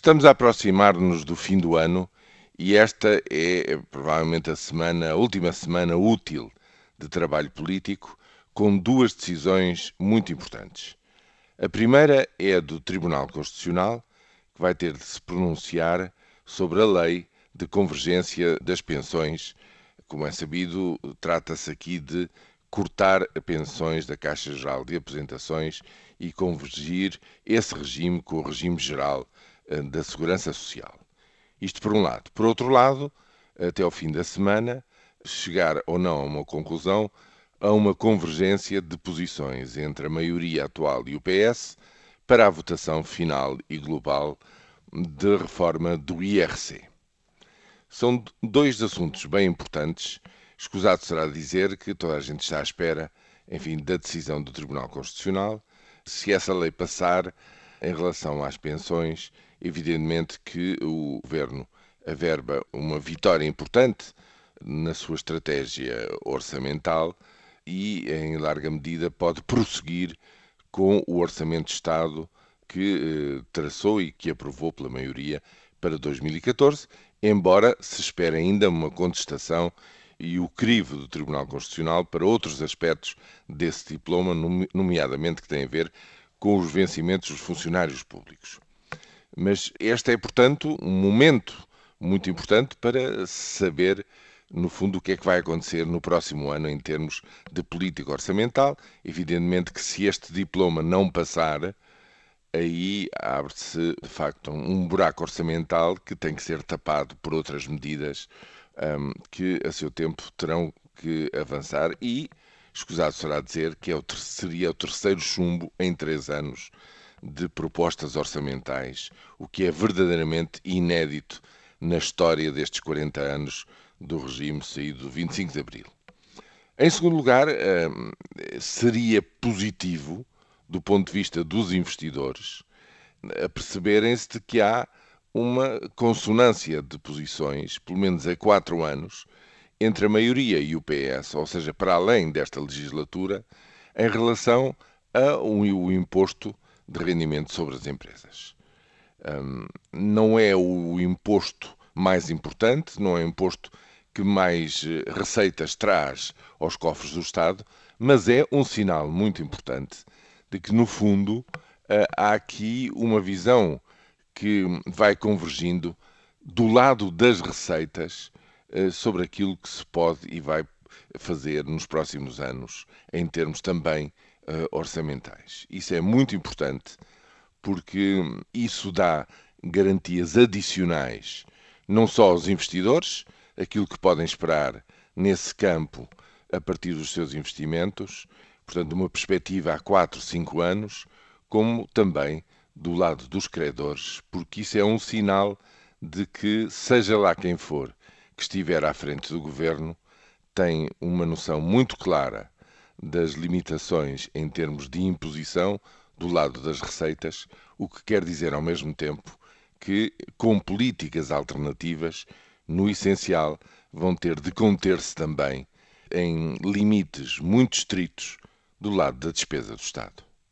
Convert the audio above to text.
Estamos a aproximar-nos do fim do ano e esta é provavelmente a semana, a última semana útil de trabalho político, com duas decisões muito importantes. A primeira é a do Tribunal Constitucional, que vai ter de se pronunciar sobre a lei de convergência das pensões. Como é sabido, trata-se aqui de cortar pensões da Caixa Geral de Apresentações e convergir esse regime com o regime geral da Segurança Social. Isto por um lado. Por outro lado, até ao fim da semana, chegar ou não a uma conclusão, a uma convergência de posições entre a maioria atual e o PS para a votação final e global de reforma do IRC. São dois assuntos bem importantes Escusado será dizer que toda a gente está à espera, enfim, da decisão do Tribunal Constitucional. Se essa lei passar em relação às pensões, evidentemente que o Governo averba uma vitória importante na sua estratégia orçamental e, em larga medida, pode prosseguir com o Orçamento de Estado que eh, traçou e que aprovou pela maioria para 2014, embora se espere ainda uma contestação e o crivo do Tribunal Constitucional para outros aspectos desse diploma, nomeadamente que tem a ver com os vencimentos dos funcionários públicos. Mas este é, portanto, um momento muito importante para saber, no fundo, o que é que vai acontecer no próximo ano em termos de política orçamental. Evidentemente que se este diploma não passar, aí abre-se, de facto, um buraco orçamental que tem que ser tapado por outras medidas um, que a seu tempo terão que avançar e, escusado será dizer, que é o, seria o terceiro chumbo em três anos de propostas orçamentais, o que é verdadeiramente inédito na história destes 40 anos do regime saído do 25 de Abril. Em segundo lugar, seria positivo, do ponto de vista dos investidores, perceberem-se de que há uma consonância de posições, pelo menos há quatro anos, entre a maioria e o PS, ou seja, para além desta legislatura, em relação ao imposto de rendimento sobre as empresas. Um, não é o imposto mais importante, não é o imposto que mais eh, receitas traz aos cofres do Estado, mas é um sinal muito importante de que, no fundo, eh, há aqui uma visão que vai convergindo do lado das receitas eh, sobre aquilo que se pode e vai fazer nos próximos anos, em termos também orçamentais. Isso é muito importante porque isso dá garantias adicionais não só aos investidores, aquilo que podem esperar nesse campo a partir dos seus investimentos, portanto, uma perspectiva a 4, 5 anos, como também do lado dos credores, porque isso é um sinal de que, seja lá quem for que estiver à frente do governo, tem uma noção muito clara das limitações em termos de imposição do lado das receitas, o que quer dizer ao mesmo tempo que, com políticas alternativas, no essencial, vão ter de conter-se também em limites muito estritos do lado da despesa do Estado.